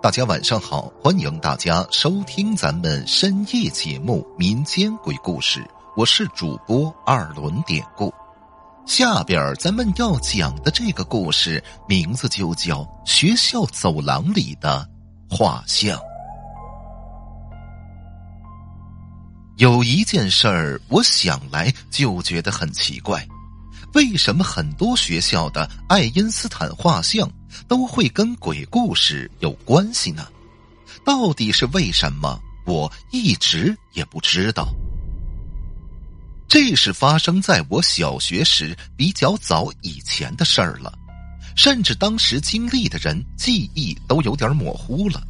大家晚上好，欢迎大家收听咱们深夜节目《民间鬼故事》，我是主播二轮典故。下边咱们要讲的这个故事名字就叫《学校走廊里的画像》。有一件事儿，我想来就觉得很奇怪，为什么很多学校的爱因斯坦画像？都会跟鬼故事有关系呢？到底是为什么？我一直也不知道。这是发生在我小学时比较早以前的事儿了，甚至当时经历的人记忆都有点模糊了。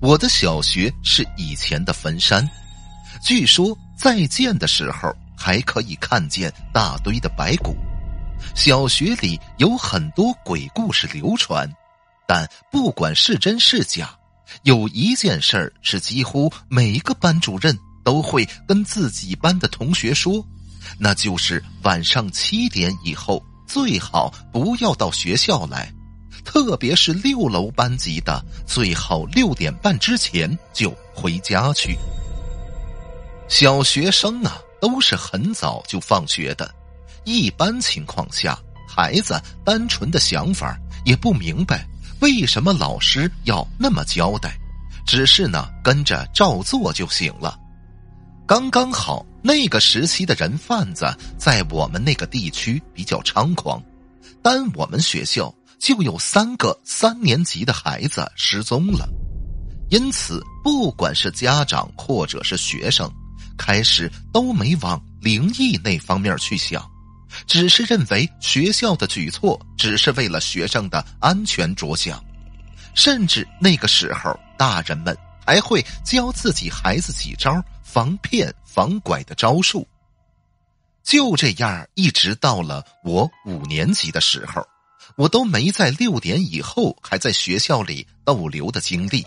我的小学是以前的坟山，据说在建的时候还可以看见大堆的白骨。小学里有很多鬼故事流传，但不管是真是假，有一件事儿是几乎每个班主任都会跟自己班的同学说，那就是晚上七点以后最好不要到学校来，特别是六楼班级的，最好六点半之前就回家去。小学生啊，都是很早就放学的。一般情况下，孩子单纯的想法也不明白为什么老师要那么交代，只是呢跟着照做就行了。刚刚好那个时期的人贩子在我们那个地区比较猖狂，单我们学校就有三个三年级的孩子失踪了，因此不管是家长或者是学生，开始都没往灵异那方面去想。只是认为学校的举措只是为了学生的安全着想，甚至那个时候大人们还会教自己孩子几招防骗防拐的招数。就这样，一直到了我五年级的时候，我都没在六点以后还在学校里逗留的经历，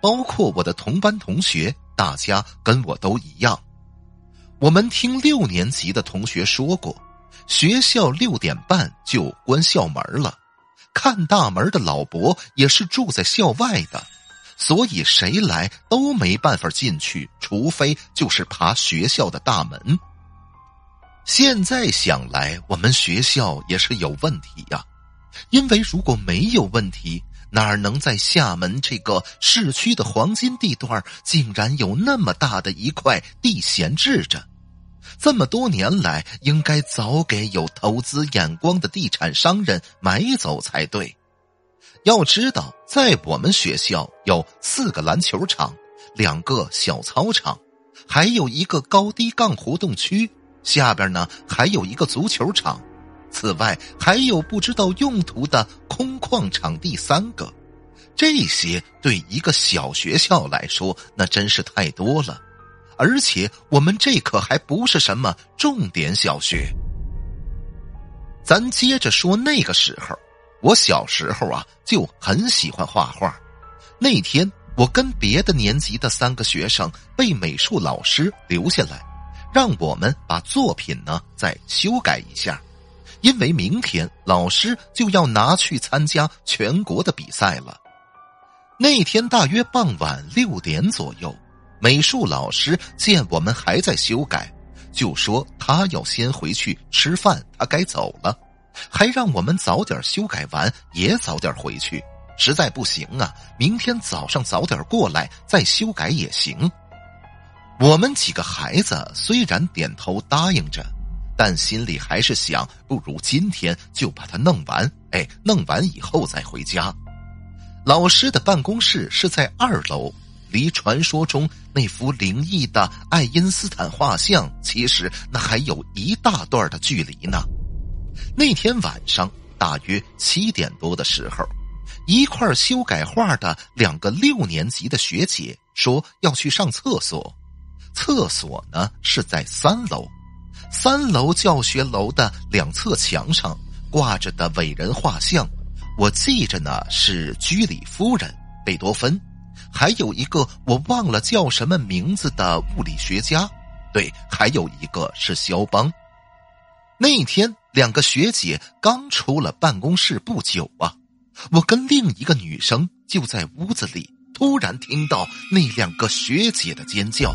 包括我的同班同学，大家跟我都一样。我们听六年级的同学说过。学校六点半就关校门了，看大门的老伯也是住在校外的，所以谁来都没办法进去，除非就是爬学校的大门。现在想来，我们学校也是有问题呀，因为如果没有问题，哪能在厦门这个市区的黄金地段，竟然有那么大的一块地闲置着？这么多年来，应该早给有投资眼光的地产商人买走才对。要知道，在我们学校有四个篮球场、两个小操场，还有一个高低杠活动区，下边呢还有一个足球场。此外，还有不知道用途的空旷场地三个。这些对一个小学校来说，那真是太多了。而且我们这可还不是什么重点小学。咱接着说那个时候，我小时候啊就很喜欢画画。那天我跟别的年级的三个学生被美术老师留下来，让我们把作品呢再修改一下，因为明天老师就要拿去参加全国的比赛了。那天大约傍晚六点左右。美术老师见我们还在修改，就说他要先回去吃饭，他该走了，还让我们早点修改完，也早点回去。实在不行啊，明天早上早点过来再修改也行。我们几个孩子虽然点头答应着，但心里还是想，不如今天就把它弄完。哎，弄完以后再回家。老师的办公室是在二楼。离传说中那幅灵异的爱因斯坦画像，其实那还有一大段的距离呢。那天晚上大约七点多的时候，一块修改画的两个六年级的学姐说要去上厕所，厕所呢是在三楼，三楼教学楼的两侧墙上挂着的伟人画像，我记着呢是居里夫人贝多芬。还有一个我忘了叫什么名字的物理学家，对，还有一个是肖邦。那天两个学姐刚出了办公室不久啊，我跟另一个女生就在屋子里，突然听到那两个学姐的尖叫。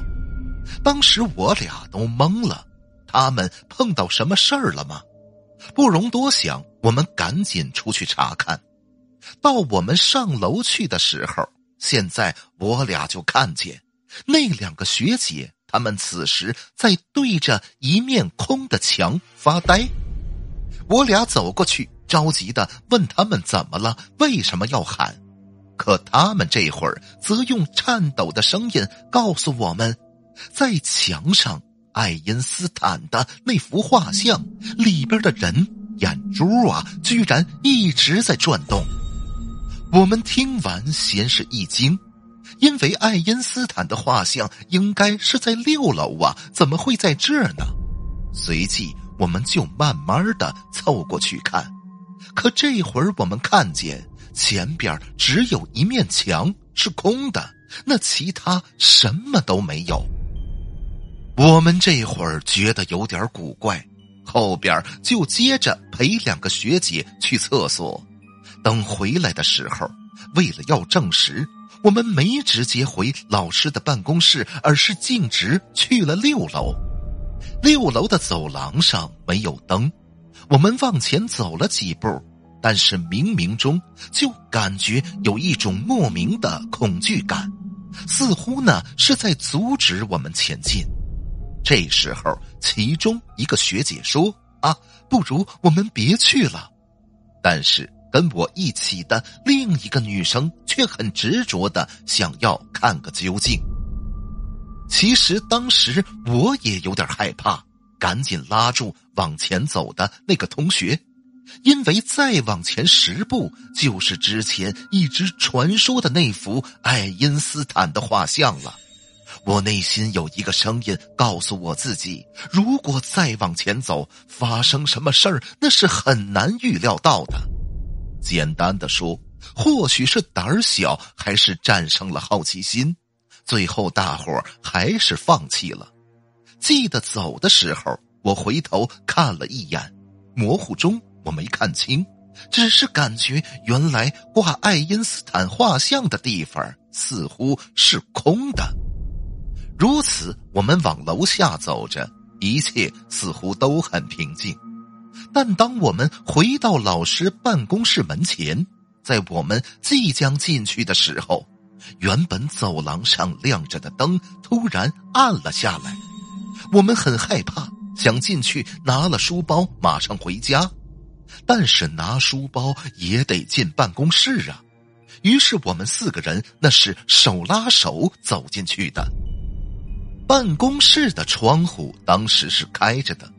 当时我俩都懵了，他们碰到什么事儿了吗？不容多想，我们赶紧出去查看。到我们上楼去的时候，现在我俩就看见那两个学姐，她们此时在对着一面空的墙发呆。我俩走过去，着急的问他们怎么了，为什么要喊？可他们这会儿则用颤抖的声音告诉我们，在墙上爱因斯坦的那幅画像里边的人眼珠啊，居然一直在转动。我们听完先是一惊，因为爱因斯坦的画像应该是在六楼啊，怎么会在这儿呢？随即。我们就慢慢的凑过去看，可这会儿我们看见前边只有一面墙是空的，那其他什么都没有。我们这会儿觉得有点古怪，后边就接着陪两个学姐去厕所。等回来的时候，为了要证实，我们没直接回老师的办公室，而是径直去了六楼。六楼的走廊上没有灯，我们往前走了几步，但是冥冥中就感觉有一种莫名的恐惧感，似乎呢是在阻止我们前进。这时候，其中一个学姐说：“啊，不如我们别去了。”但是跟我一起的另一个女生却很执着的想要看个究竟。其实当时我也有点害怕，赶紧拉住往前走的那个同学，因为再往前十步就是之前一直传说的那幅爱因斯坦的画像了。我内心有一个声音告诉我自己：如果再往前走，发生什么事儿那是很难预料到的。简单的说，或许是胆儿小，还是战胜了好奇心。最后，大伙还是放弃了。记得走的时候，我回头看了一眼，模糊中我没看清，只是感觉原来挂爱因斯坦画像的地方似乎是空的。如此，我们往楼下走着，一切似乎都很平静。但当我们回到老师办公室门前，在我们即将进去的时候。原本走廊上亮着的灯突然暗了下来，我们很害怕，想进去拿了书包马上回家，但是拿书包也得进办公室啊。于是我们四个人那是手拉手走进去的。办公室的窗户当时是开着的，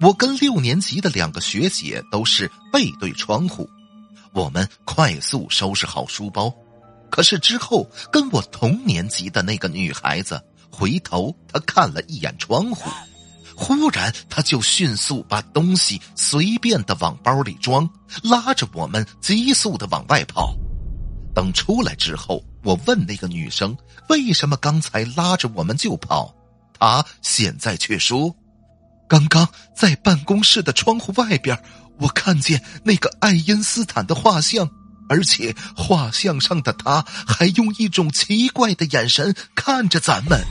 我跟六年级的两个学姐都是背对窗户，我们快速收拾好书包。可是之后，跟我同年级的那个女孩子回头，她看了一眼窗户，忽然，她就迅速把东西随便的往包里装，拉着我们急速的往外跑。等出来之后，我问那个女生为什么刚才拉着我们就跑，她现在却说，刚刚在办公室的窗户外边，我看见那个爱因斯坦的画像。而且画像上的他还用一种奇怪的眼神看着咱们。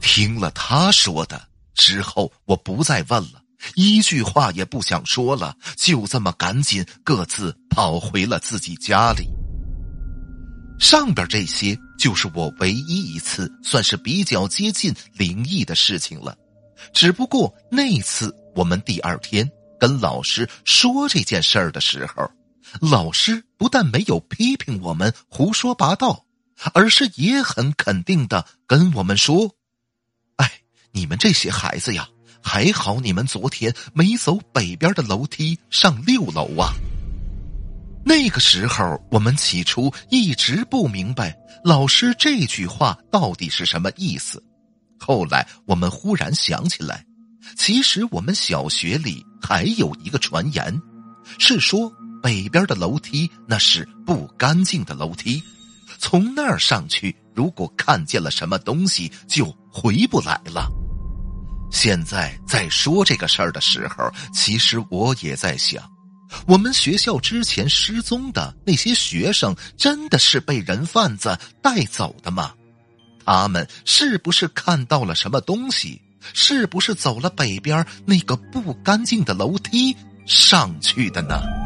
听了他说的之后，我不再问了，一句话也不想说了，就这么赶紧各自跑回了自己家里。上边这些就是我唯一一次算是比较接近灵异的事情了，只不过那次我们第二天跟老师说这件事儿的时候。老师不但没有批评我们胡说八道，而是也很肯定的跟我们说：“哎，你们这些孩子呀，还好你们昨天没走北边的楼梯上六楼啊。”那个时候，我们起初一直不明白老师这句话到底是什么意思。后来，我们忽然想起来，其实我们小学里还有一个传言，是说。北边的楼梯那是不干净的楼梯，从那儿上去，如果看见了什么东西，就回不来了。现在在说这个事儿的时候，其实我也在想，我们学校之前失踪的那些学生，真的是被人贩子带走的吗？他们是不是看到了什么东西？是不是走了北边那个不干净的楼梯上去的呢？